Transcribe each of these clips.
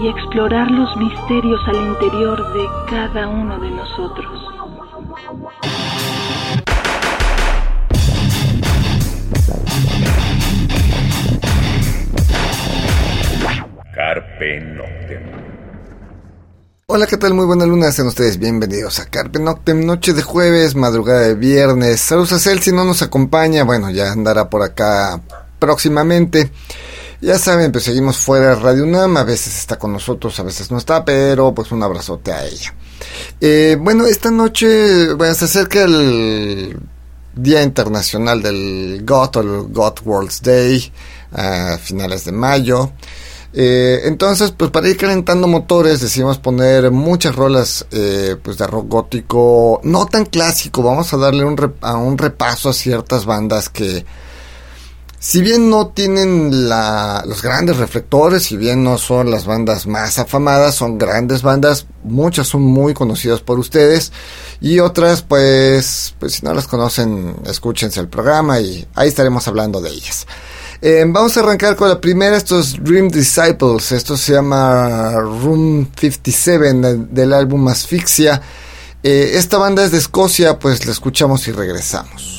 y explorar los misterios al interior de cada uno de nosotros. Carpe Noctem. Hola, ¿qué tal? Muy buena luna, sean ustedes bienvenidos a Carpe Noctem, noche de jueves, madrugada de viernes. Saludos a Cel, si no nos acompaña, bueno, ya andará por acá próximamente. Ya saben, pues seguimos fuera de Radio UNAM, a veces está con nosotros, a veces no está, pero pues un abrazote a ella. Eh, bueno, esta noche bueno, se acerca el Día Internacional del GOT o el GOT World's Day a finales de mayo. Eh, entonces, pues para ir calentando motores decidimos poner muchas rolas eh, pues de rock gótico, no tan clásico, vamos a darle un, a un repaso a ciertas bandas que si bien no tienen los grandes reflectores, si bien no son las bandas más afamadas, son grandes bandas, muchas son muy conocidas por ustedes y otras pues, pues si no las conocen, escúchense el programa y ahí estaremos hablando de ellas. Eh, vamos a arrancar con la primera, estos Dream Disciples, esto se llama Room 57 del álbum Asfixia. Eh, esta banda es de Escocia, pues la escuchamos y regresamos.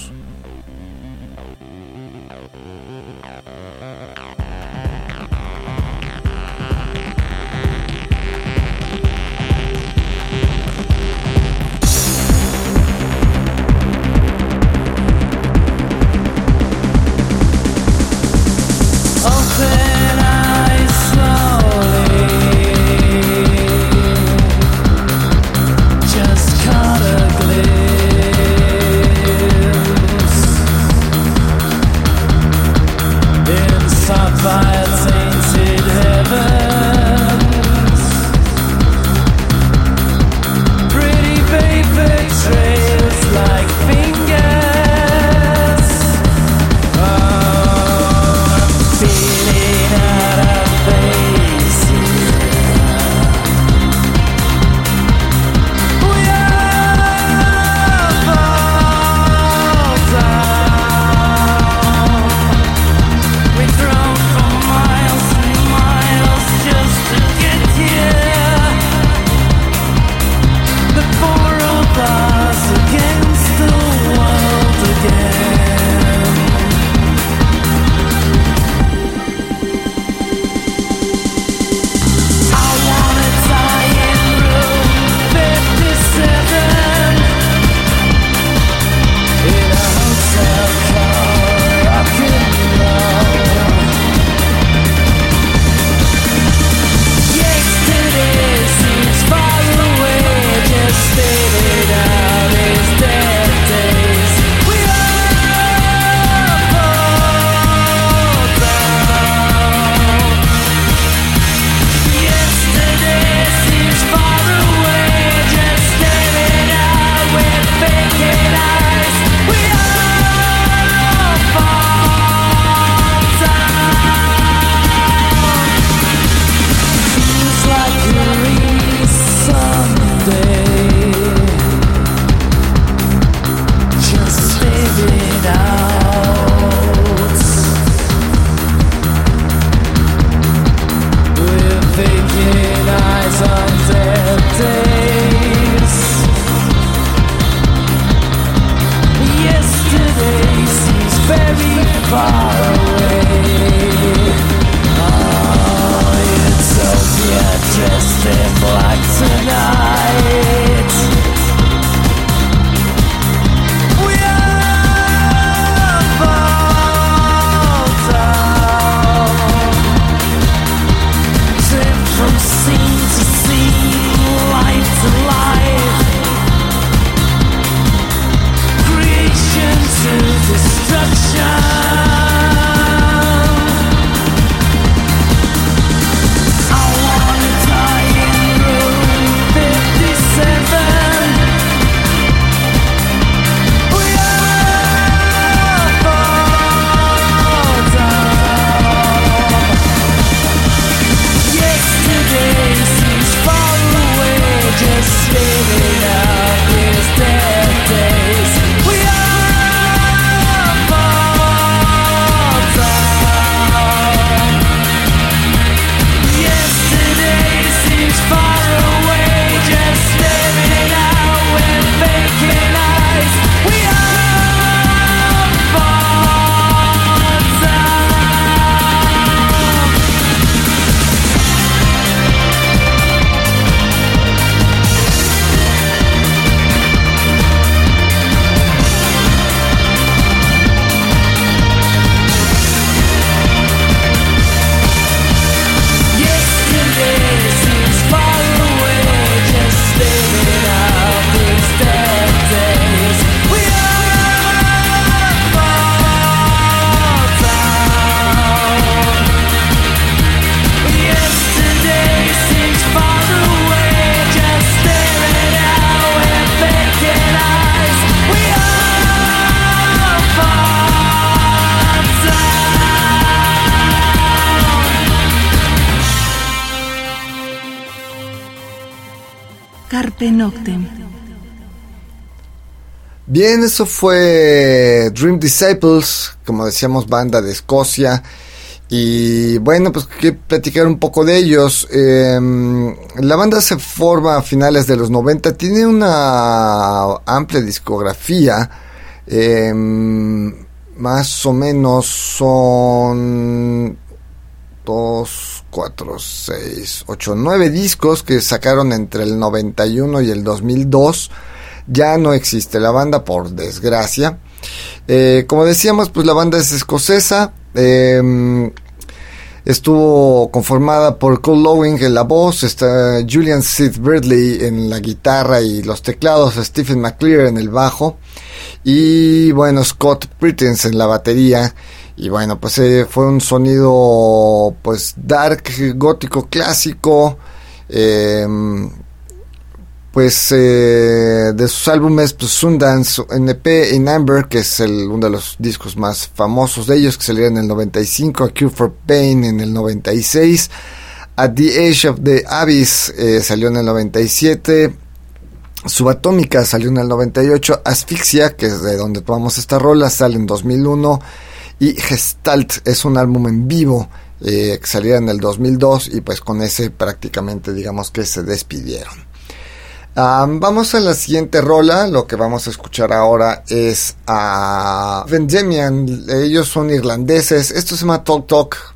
Bien, eso fue Dream Disciples, como decíamos, banda de Escocia. Y bueno, pues quiero platicar un poco de ellos. Em, la banda se forma a finales de los 90, tiene una amplia discografía. Em, más o menos son 2, 4, 6, 8, 9 discos que sacaron entre el 91 y el 2002. Ya no existe la banda, por desgracia. Eh, como decíamos, pues la banda es escocesa. Em, estuvo conformada por Cole Lowing en la voz, está Julian Sid Bradley en la guitarra y los teclados, Stephen McClear en el bajo y bueno, Scott Prittens en la batería. Y bueno, pues eh, fue un sonido pues dark, gótico clásico. Em, pues eh, de sus álbumes pues Sundance NP in Amber que es el, uno de los discos más famosos de ellos que salieron en el 95 A Cure for Pain en el 96 At the Age of the Abyss eh, salió en el 97 Subatómica salió en el 98 Asfixia que es de donde tomamos esta rola sale en 2001 y Gestalt es un álbum en vivo eh, que salió en el 2002 y pues con ese prácticamente digamos que se despidieron vamos a la siguiente rola. Lo que vamos a escuchar ahora es a Vendemian. Ellos son irlandeses. Esto se llama Talk Talk.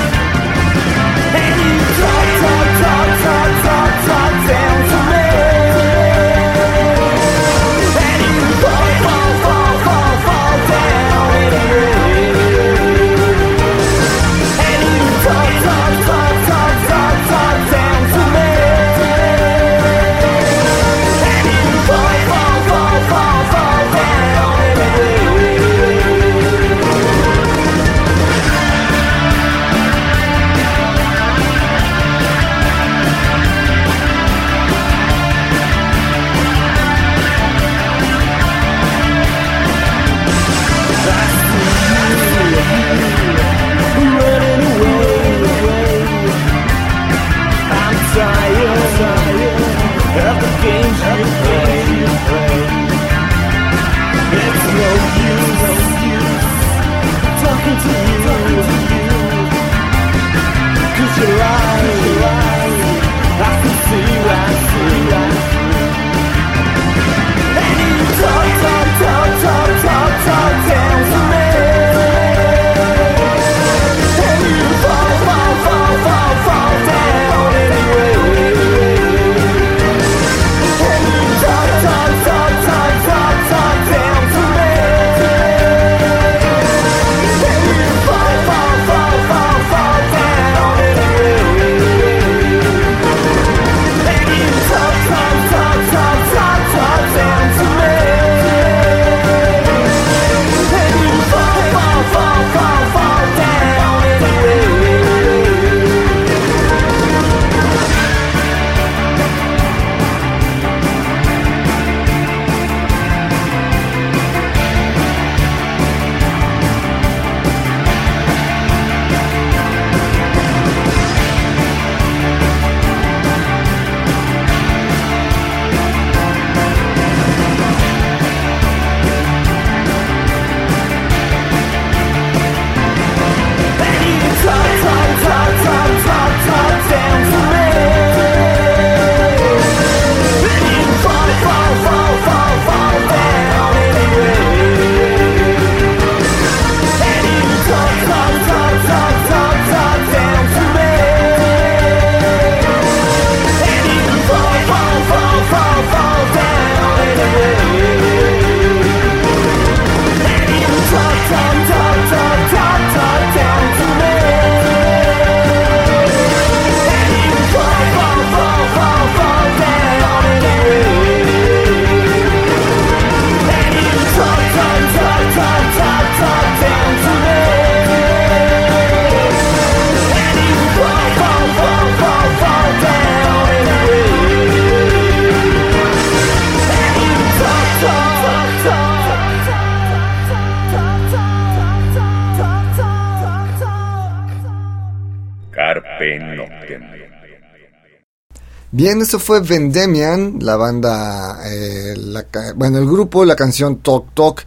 Eso fue Vendemian, la banda, eh, bueno, el grupo, la canción Talk Talk.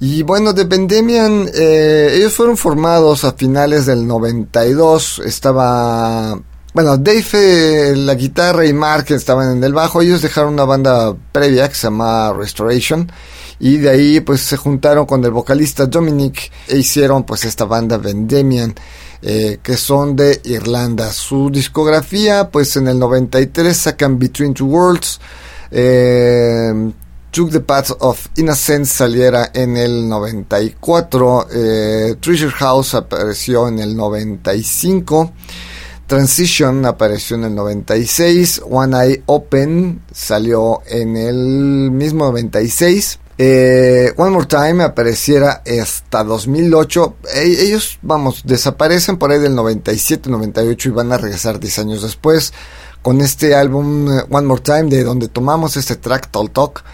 Y bueno, de Vendemian, eh, ellos fueron formados a finales del 92. Estaba, bueno, Dave, eh, la guitarra y Mark estaban en el bajo. Ellos dejaron una banda previa que se llama Restoration. Y de ahí, pues, se juntaron con el vocalista Dominic e hicieron, pues, esta banda Vendemian. Eh, que son de Irlanda. Su discografía, pues en el 93 sacan Between Two Worlds. Eh, Took the Path of Innocence saliera en el 94. Eh, Treasure House apareció en el 95. Transition apareció en el 96. One Eye Open salió en el mismo 96. Eh, One More Time apareciera hasta 2008. E, ellos, vamos, desaparecen por ahí del 97, 98 y van a regresar 10 años después con este álbum eh, One More Time de donde tomamos este track Talk Talk.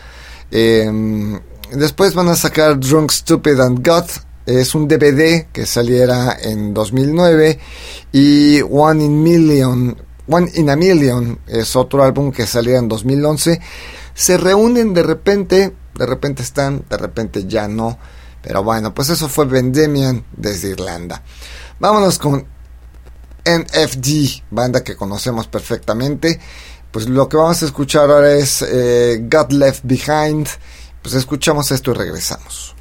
Em, después van a sacar Drunk, Stupid and God. Es un DVD que saliera en 2009 y One in Million, One in a Million es otro álbum que saliera en 2011. Se reúnen de repente de repente están, de repente ya no. Pero bueno, pues eso fue Vendemian desde Irlanda. Vámonos con NFD, banda que conocemos perfectamente. Pues lo que vamos a escuchar ahora es eh, God Left Behind. Pues escuchamos esto y regresamos.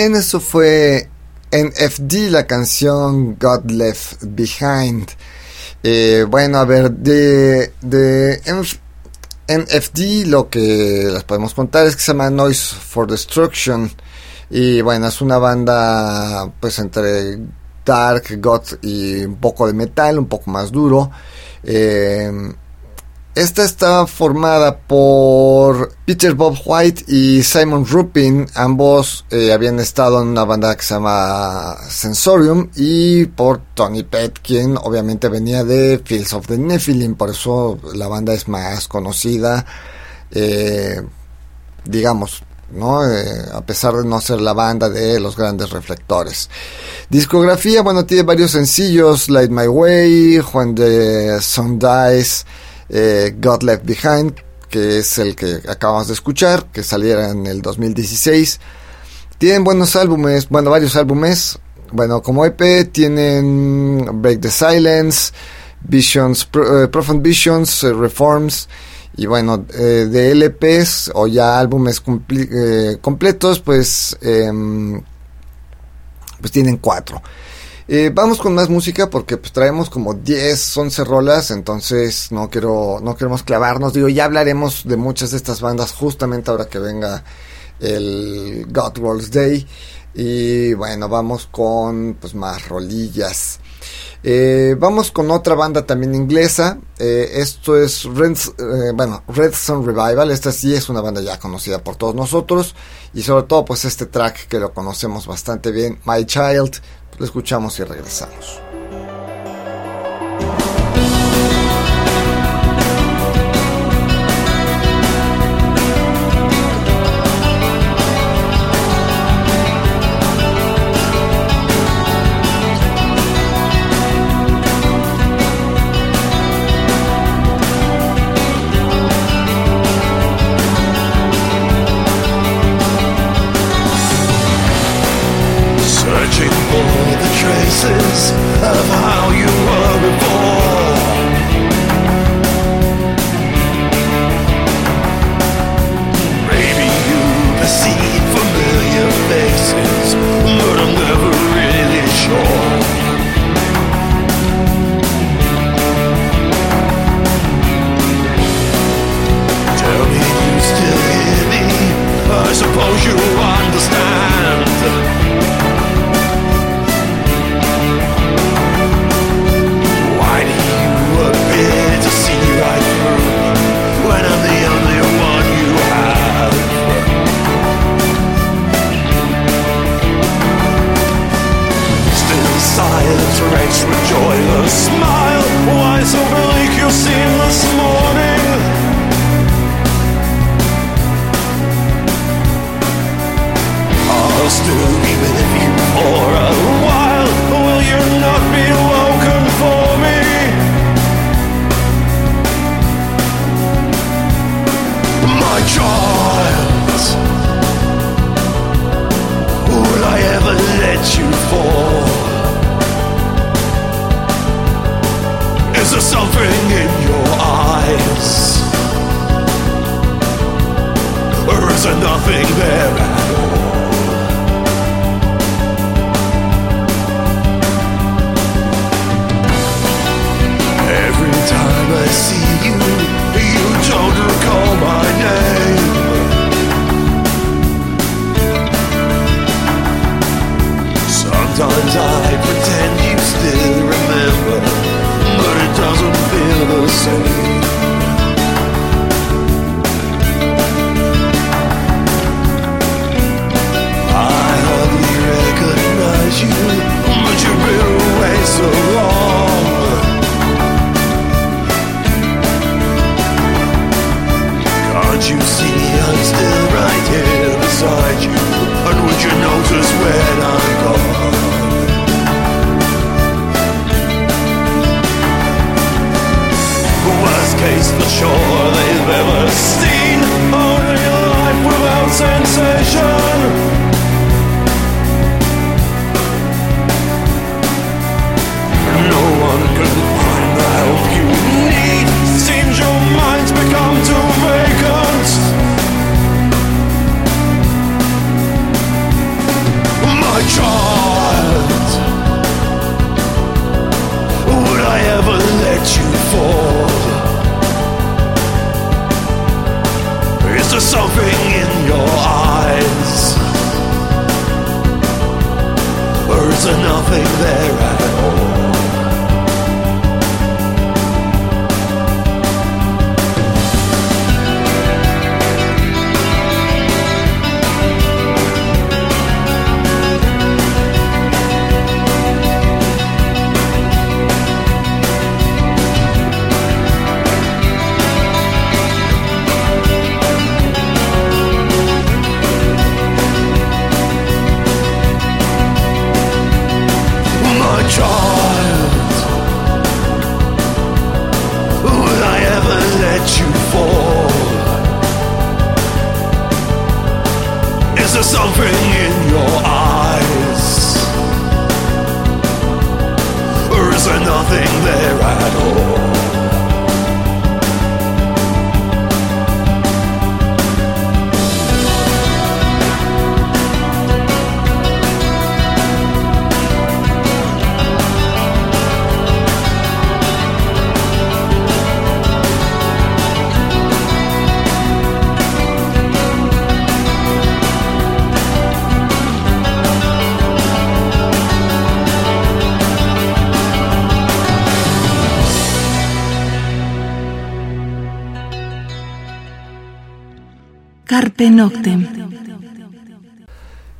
Bien, eso fue NFD, la canción God Left Behind. Eh, bueno, a ver, de, de NFD lo que les podemos contar es que se llama Noise for Destruction. Y bueno, es una banda pues entre dark, goth y un poco de metal, un poco más duro. Eh, esta está formada por Peter Bob White y Simon Rupin. Ambos eh, habían estado en una banda que se llama Sensorium. Y por Tony Pett, quien obviamente venía de Fields of the Nephilim. Por eso la banda es más conocida. Eh, digamos, ¿no? Eh, a pesar de no ser la banda de los grandes reflectores. Discografía, bueno, tiene varios sencillos, Light My Way, When the Sun Dies, eh, God Left Behind, que es el que acabamos de escuchar, que saliera en el 2016. Tienen buenos álbumes, bueno, varios álbumes. Bueno, como EP tienen Break the Silence, Visions, eh, Profound Visions, eh, Reforms. Y bueno, de LPs o ya álbumes completos, pues, em, pues tienen cuatro. Eh, vamos con más música porque pues traemos como 10, 11 rolas, entonces no quiero no queremos clavarnos, digo, ya hablaremos de muchas de estas bandas justamente ahora que venga el God Rolls Day y bueno, vamos con pues más rolillas. Eh, vamos con otra banda también inglesa. Eh, esto es Red, bueno, Red Sun Revival. Esta sí es una banda ya conocida por todos nosotros. Y sobre todo, pues este track que lo conocemos bastante bien, My Child, lo escuchamos y regresamos.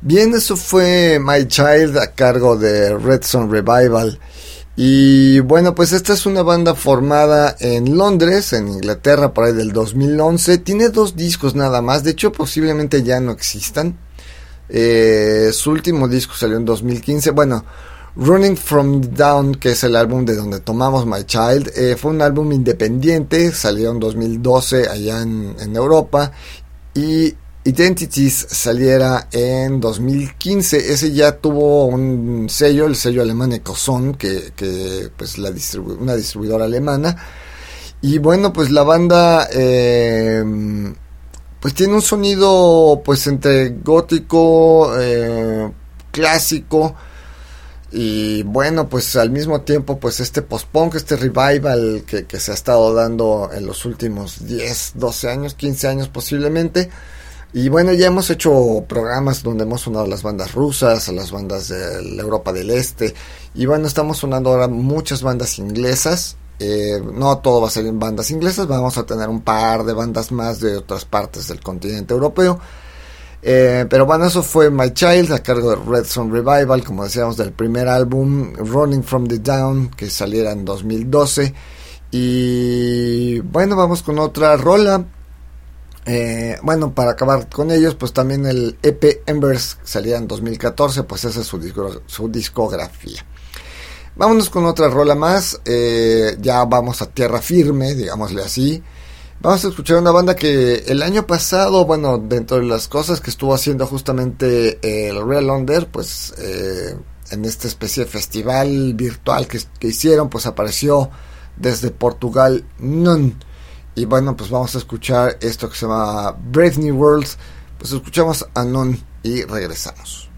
Bien, eso fue My Child a cargo de Red Son Revival. Y bueno, pues esta es una banda formada en Londres, en Inglaterra, por ahí del 2011. Tiene dos discos nada más, de hecho posiblemente ya no existan. Eh, su último disco salió en 2015. Bueno, Running From Down, que es el álbum de donde tomamos My Child, eh, fue un álbum independiente, salió en 2012 allá en Europa. Y Identities saliera en 2015. Ese ya tuvo un sello, el sello alemán Ecozone, que, que pues la distribu una distribuidora alemana. Y bueno, pues la banda eh, pues tiene un sonido pues entre gótico, eh, clásico. Y bueno, pues al mismo tiempo, pues este post-punk, este revival que, que, se ha estado dando en los últimos 10, 12 años, 15 años posiblemente. Y bueno, ya hemos hecho programas donde hemos sonado a las bandas rusas, a las bandas de la Europa del Este. Y bueno, estamos sonando ahora muchas bandas inglesas. Eh, no todo va a ser en bandas inglesas, vamos a tener un par de bandas más de otras partes del continente europeo. Eh, pero bueno, eso fue My Child a cargo de Red Son Revival, como decíamos, del primer álbum Running from the Down, que saliera en 2012. Y bueno, vamos con otra rola. Eh, bueno, para acabar con ellos, pues también el EP Embers salía en 2014, pues esa es su discografía. Vámonos con otra rola más, eh, ya vamos a tierra firme, digámosle así. Vamos a escuchar una banda que el año pasado, bueno, dentro de las cosas que estuvo haciendo justamente el Real Under, pues eh, en esta especie de festival virtual que, que, hicieron, pues apareció desde Portugal Nun. Y bueno, pues vamos a escuchar esto que se llama Brave New Worlds. Pues escuchamos a Nun y regresamos.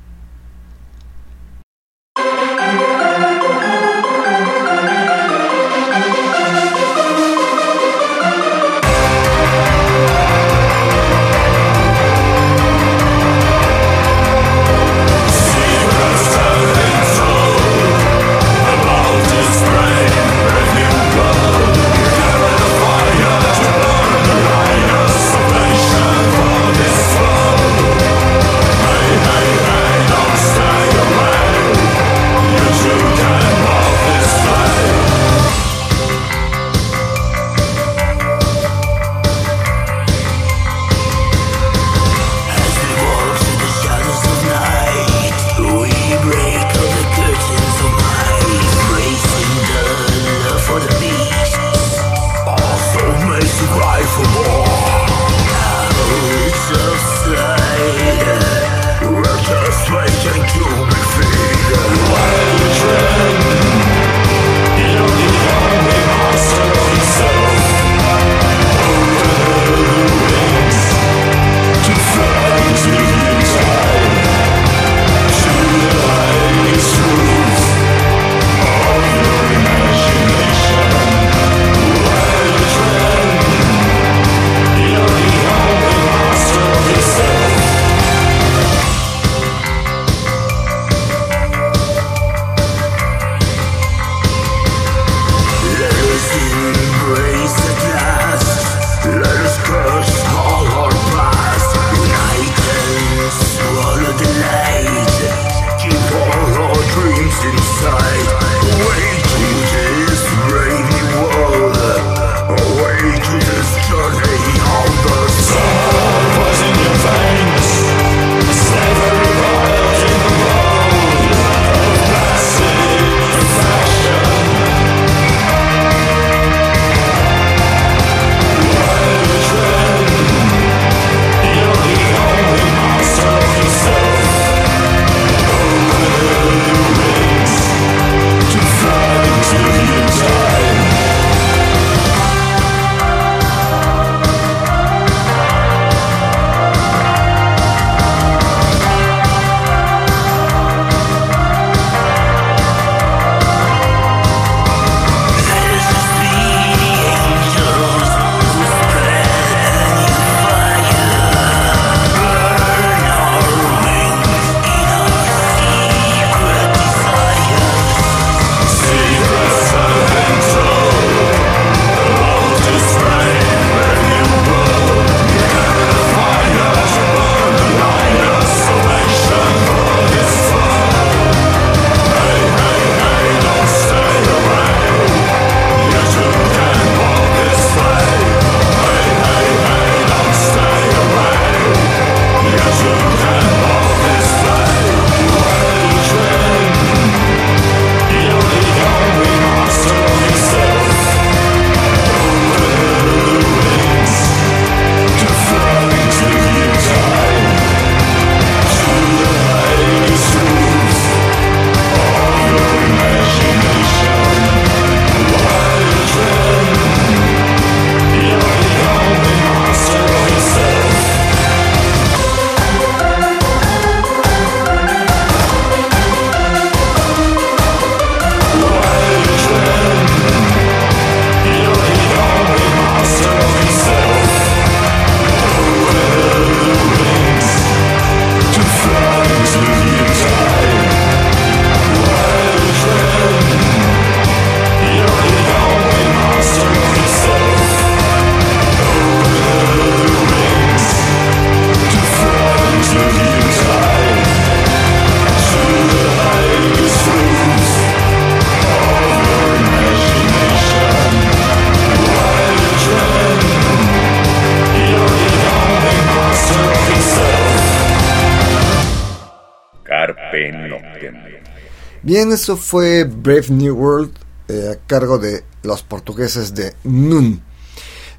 Bien, eso fue Brave New World eh, a cargo de los portugueses de Nun.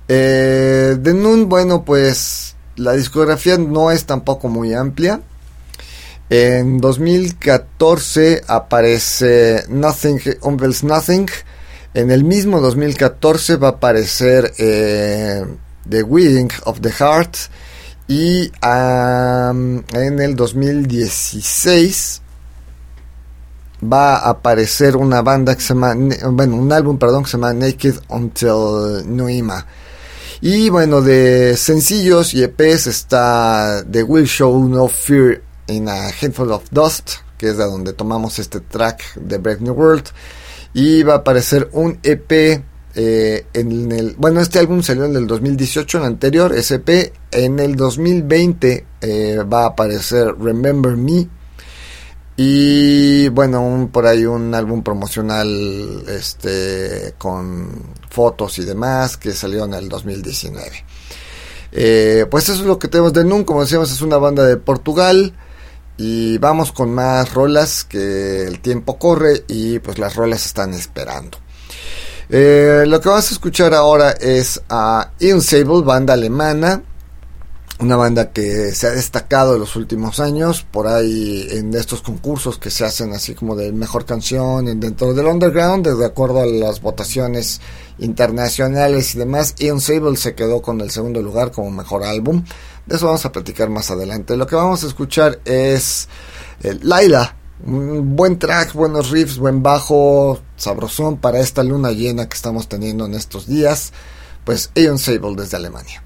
Eh, de Nun, bueno, pues la discografía no es tampoco muy amplia. En 2014 aparece Nothing, Unveils Nothing. En el mismo 2014 va a aparecer eh, The Wedding of the Heart. Y en el 2016 va a aparecer una banda que se llama, bueno, un álbum, perdón, que se llama Naked Until Noima. Y bueno, de sencillos y EPs está The Will Show No Fear in a Handful of Dust, que es de donde tomamos este track de Brave New World. Y va a aparecer un EP eh, en el. Bueno, este álbum salió en el 2018, el anterior, SP. En el 2020 eh, va a aparecer Remember Me. Y bueno, por ahí un álbum promocional este, con fotos y demás que salió en el 2019. Eh, pues eso es lo que tenemos de NUN, como decíamos es una banda de Portugal y vamos con más rolas que el tiempo corre y pues las rolas están esperando. Eh, lo que vamos a escuchar ahora es a Insable, banda alemana, una banda que se ha destacado en los últimos años por ahí en estos concursos que se hacen así como de mejor canción dentro del underground de acuerdo a las votaciones internacionales y demás Ian Sable se quedó con el segundo lugar como mejor álbum de eso vamos a platicar más adelante. Lo que vamos a escuchar es eh, Laila. Un buen track, buenos riffs, buen bajo, sabrosón para esta luna llena que estamos teniendo en estos días. Pues Ion Sable desde Alemania.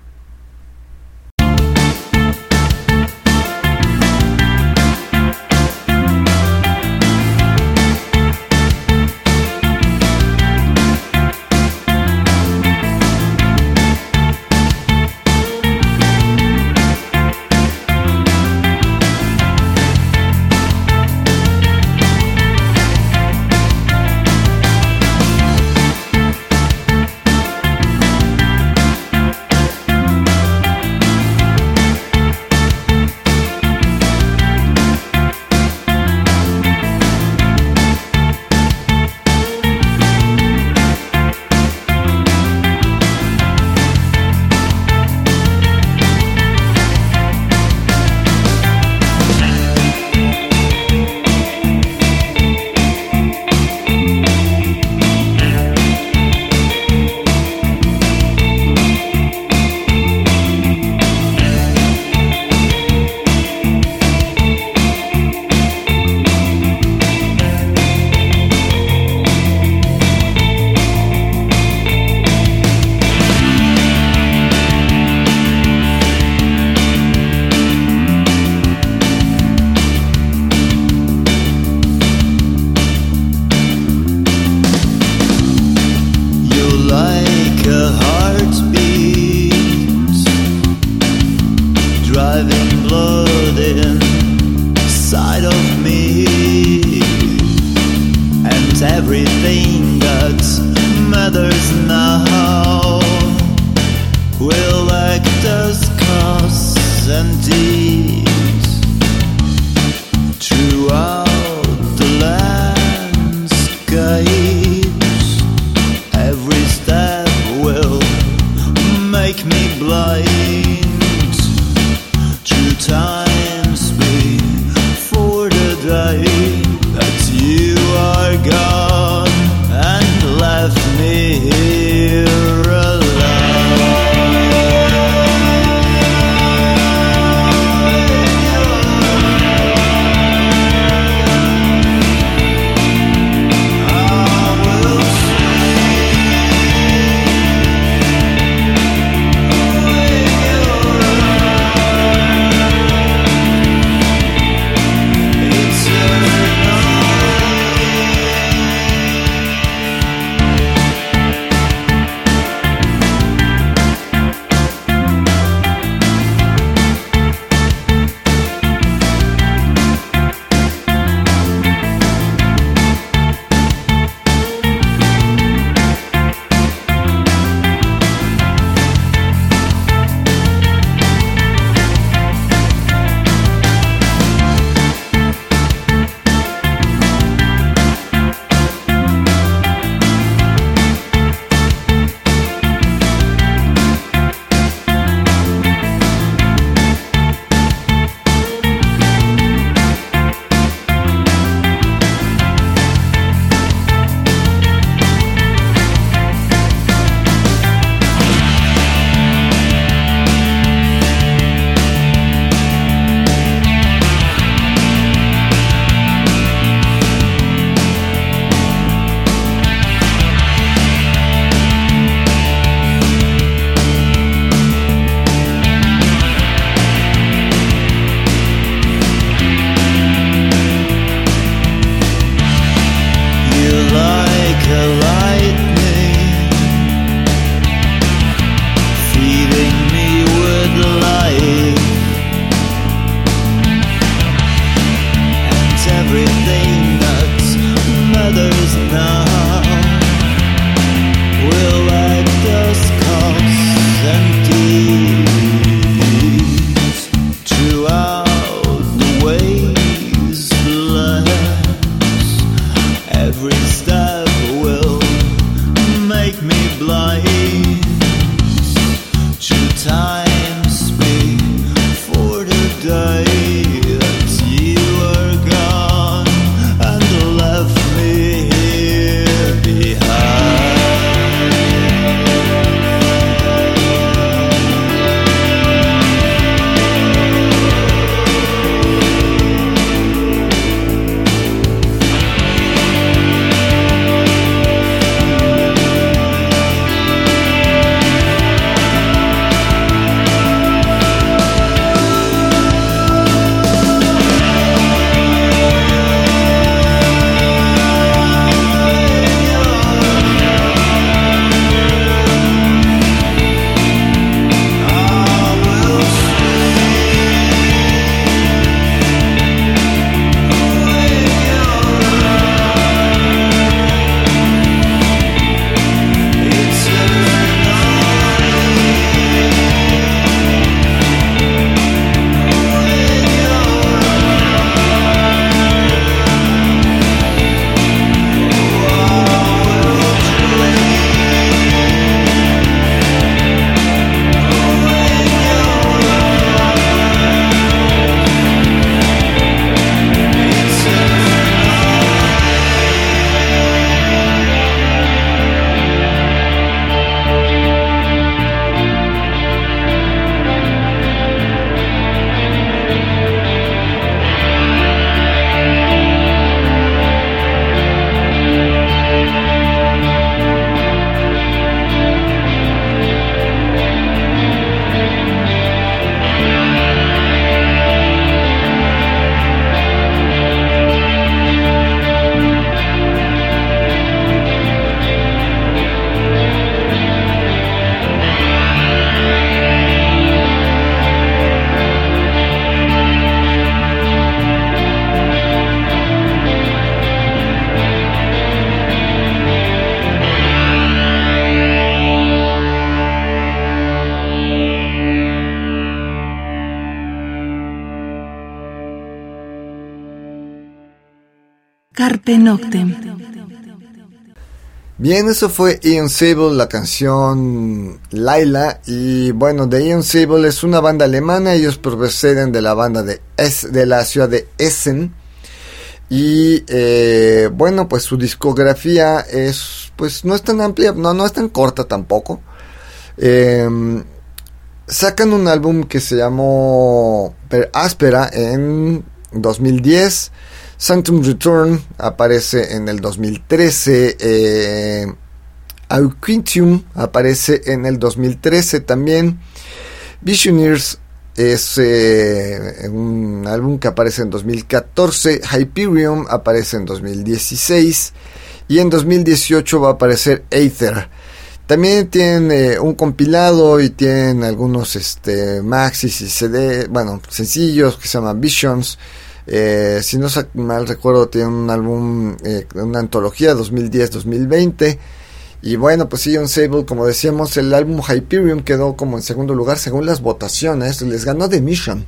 Bien, eso fue Ian Sable, la canción Laila. Y bueno, de Ian Sable es una banda alemana. Ellos proceden de la banda de, es, de la ciudad de Essen. Y eh, bueno, pues su discografía es, pues no es tan amplia, no, no es tan corta tampoco. Em, sacan un álbum que se llamó Per Áspera en 2010. Sanctum Return aparece en el 2013. Eh, aparece en el 2013 también. Visioneers es eh, un álbum que aparece en 2014. Hyperion aparece en 2016. Y en 2018 va a aparecer Aether. También tienen eh, un compilado y tienen algunos este, maxis y CD, bueno, sencillos que se llaman Visions. Eh, si no mal recuerdo, tiene un álbum, eh, una antología 2010-2020. Y bueno, pues Ion Sable, como decíamos, el álbum Hyperion quedó como en segundo lugar según las votaciones. Les ganó The Mission.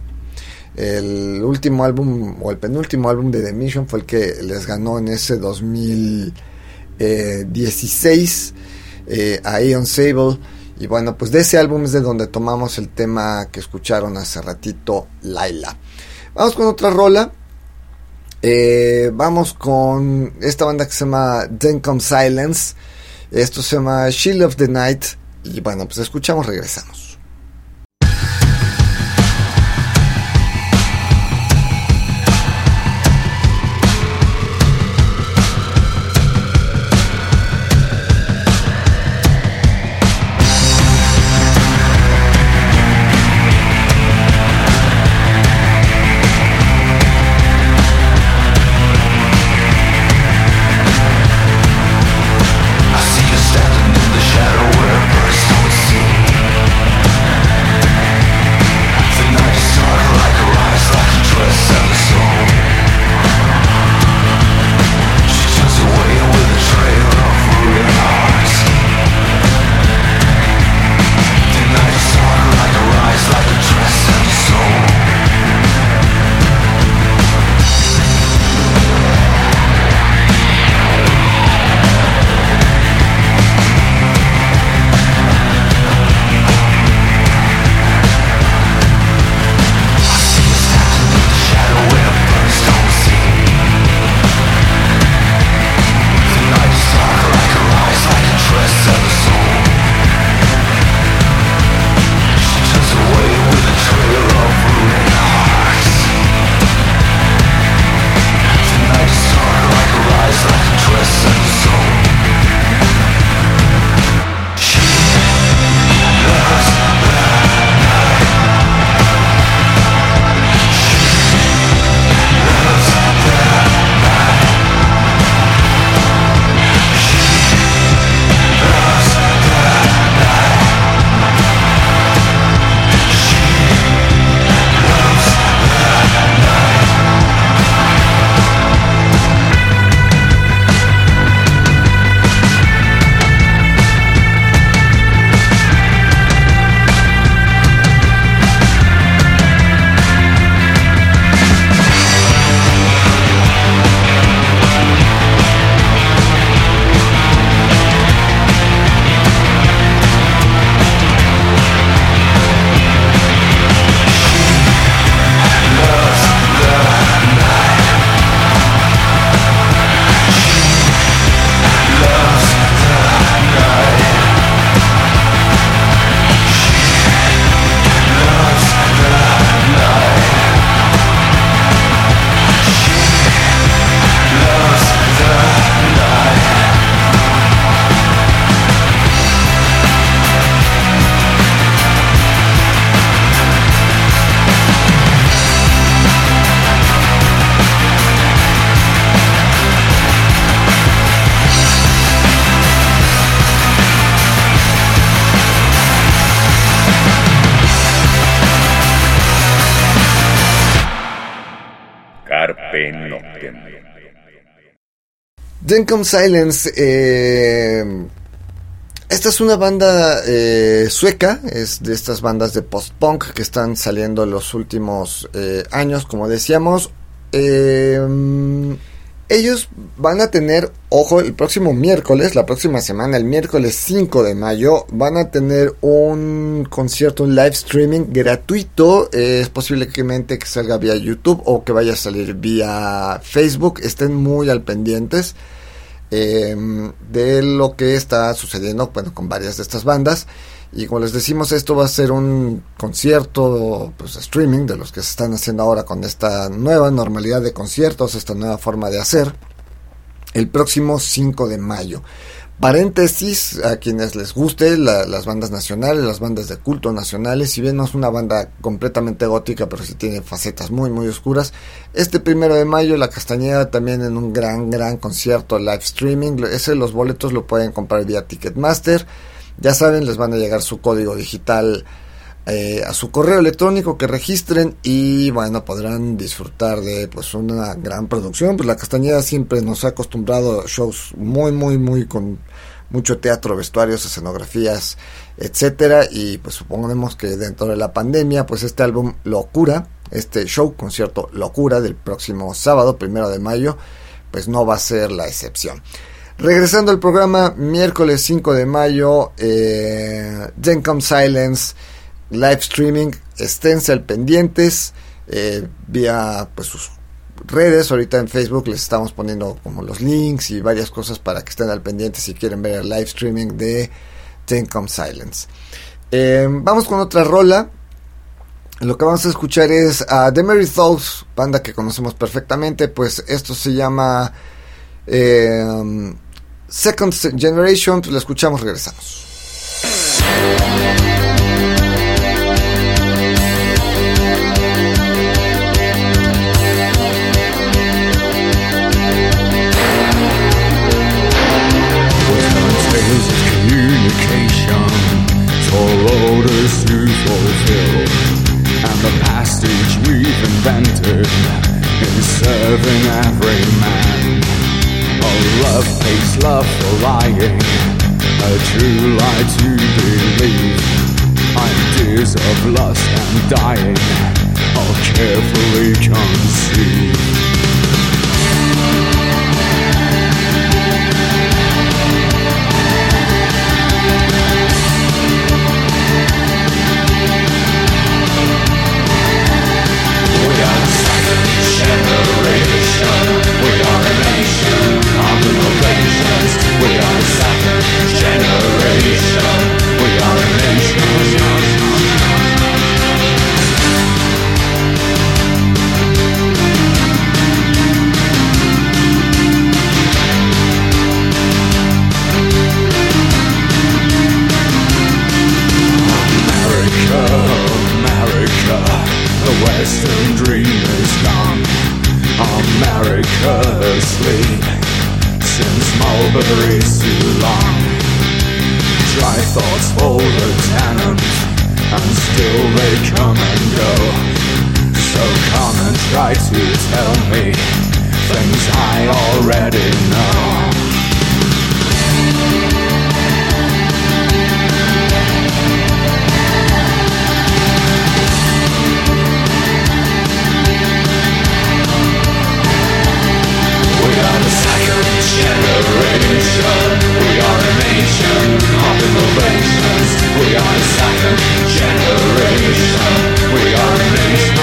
El último álbum, o el penúltimo álbum de The Mission fue el que les ganó en ese 2016 eh, a Ion Sable. Y bueno, pues de ese álbum es de donde tomamos el tema que escucharon hace ratito, Laila. Vamos con otra rola. Eh, vamos con esta banda que se llama Then Come Silence. Esto se llama Shield of the Night. Y bueno, pues escuchamos, regresamos. Then Come Silence. Eh, esta es una banda eh, sueca, es de estas bandas de post-punk que están saliendo en los últimos eh, años, como decíamos. Eh, ellos van a tener, ojo, el próximo miércoles, la próxima semana, el miércoles 5 de mayo, van a tener un concierto, un live streaming gratuito. es posiblemente que salga vía YouTube o que vaya a salir vía Facebook. Estén muy al pendientes eh, de lo que está sucediendo bueno, con varias de estas bandas. Y como les decimos, esto va a ser un concierto, pues streaming, de los que se están haciendo ahora con esta nueva normalidad de conciertos, esta nueva forma de hacer, el próximo 5 de mayo. Paréntesis, a quienes les guste las bandas nacionales, las bandas de culto nacionales, si bien no es una banda completamente gótica, pero sí tiene facetas muy, muy oscuras. Este primero de mayo, La Castañeda también en un gran, gran concierto live streaming. Ese, los boletos lo pueden comprar vía Ticketmaster. Ya saben, les van a llegar su código digital eh, a su correo electrónico que registren y bueno, podrán disfrutar de pues una gran producción. Pues la Castañeda siempre nos ha acostumbrado a shows muy, muy, muy con mucho teatro, vestuarios, escenografías, etcétera. Y pues suponemos que dentro de la pandemia, pues este álbum Locura, este show, concierto Locura del próximo sábado, primero de mayo, pues no va a ser la excepción. Regresando al programa, miércoles 5 de mayo, eh, Then Come Silence, live streaming, esténse pendientes, eh, vía pues sus redes, ahorita en Facebook les estamos poniendo como los links y varias cosas para que estén al pendiente si quieren ver el live streaming de Then Come Silence. Eh, vamos con otra rola. Lo que vamos a escuchar es a The Mary Thoughts, banda que conocemos perfectamente, pues esto se llama... Second Generation, pues la escuchamos, regresamos. Invented is serving every man oh, love pays love for lying, a true lie to believe. Ideas of lust and dying are carefully conceived. generation We are a nation We are the second generation We are a nation America, America, the Western marry curiously Since mulberries too long Dry thoughts hold a tannum And still they come and go. So come and try to tell me Things I already know. liberation. We are a nation of innovations. We are the second generation. We are a nation.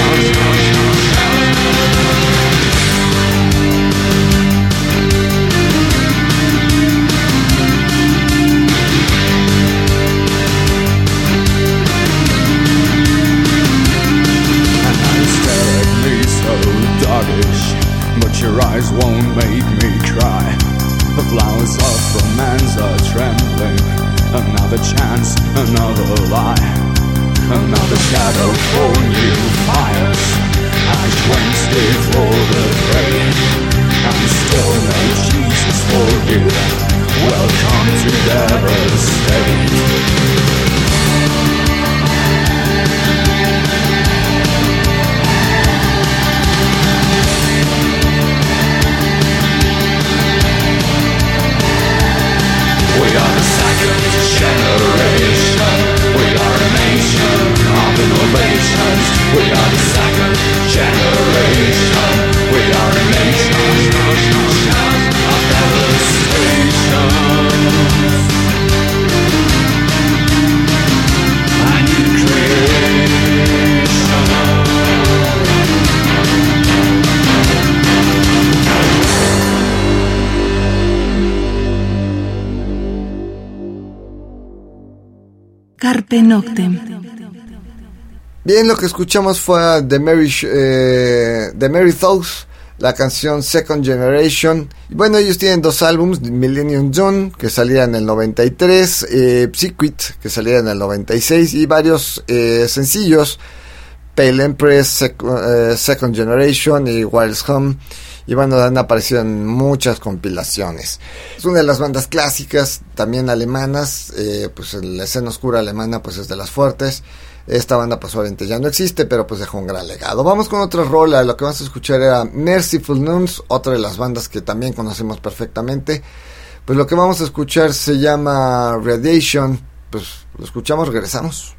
Carpe Noctem. Bien, lo que escuchamos fue The Mary, eh, The Mary Thoughts, la canción Second Generation. Y bueno, ellos tienen dos álbumes, Millennium Zone, que salía en el 93, eh, que salía en el 96, y varios eh, sencillos, Pale Empress, eh, Second Generation y Wild's Home. Y bueno, han aparecido en muchas compilaciones. Es una de las bandas clásicas, también alemanas, eh, pues la escena oscura alemana pues es de las fuertes. Esta banda pues obviamente ya no existe, pero pues dejó un gran legado. Vamos con otra rola, lo que vamos a escuchar era Merciful Nuns, otra de las bandas que también conocemos perfectamente. Pues lo que vamos a escuchar se llama Radiation, pues lo escuchamos, regresamos.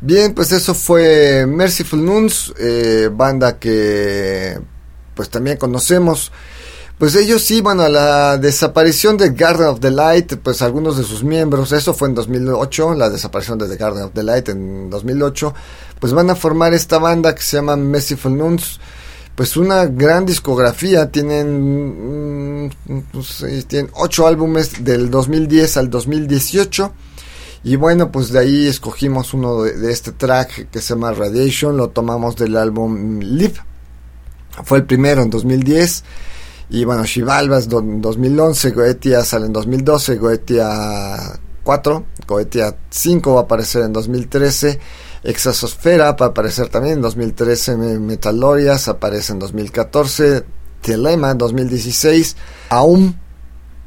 Bien, pues eso fue Merciful Nuns, eh, banda que pues también conocemos. Pues ellos bueno, a la desaparición de Garden of the Light, pues algunos de sus miembros, eso fue en 2008, la desaparición de The Garden of the Light en 2008, pues van a formar esta banda que se llama Merciful Nuns, pues una gran discografía, tienen, mm, pues, tienen ocho álbumes del 2010 al 2018 y bueno, pues de ahí escogimos uno de, este track que se llama Radiation, lo tomamos del álbum Live. fue el primero en 2010. Y bueno, Xibalba es en 2011, Goetia sale en 2012, Goetia 4, Goetia 5 va a aparecer en 2013, Exasosfera va a aparecer también en 2013, Metalorias aparece en 2014, Telema en 2016, Aum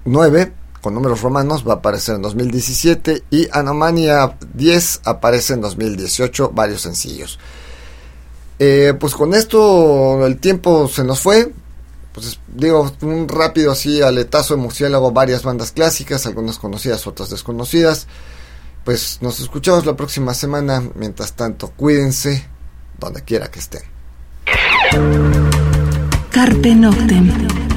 9 con números romanos va a aparecer en 2017 y Anomania 10 aparece en 2018, varios sencillos. Eh, pues con esto el tiempo se nos fue. Pues digo, un rápido así aletazo de murciélago, varias bandas clásicas, algunas conocidas, otras desconocidas. Pues nos escuchamos la próxima semana. Mientras tanto, cuídense donde quiera que estén. Carpe Noctem.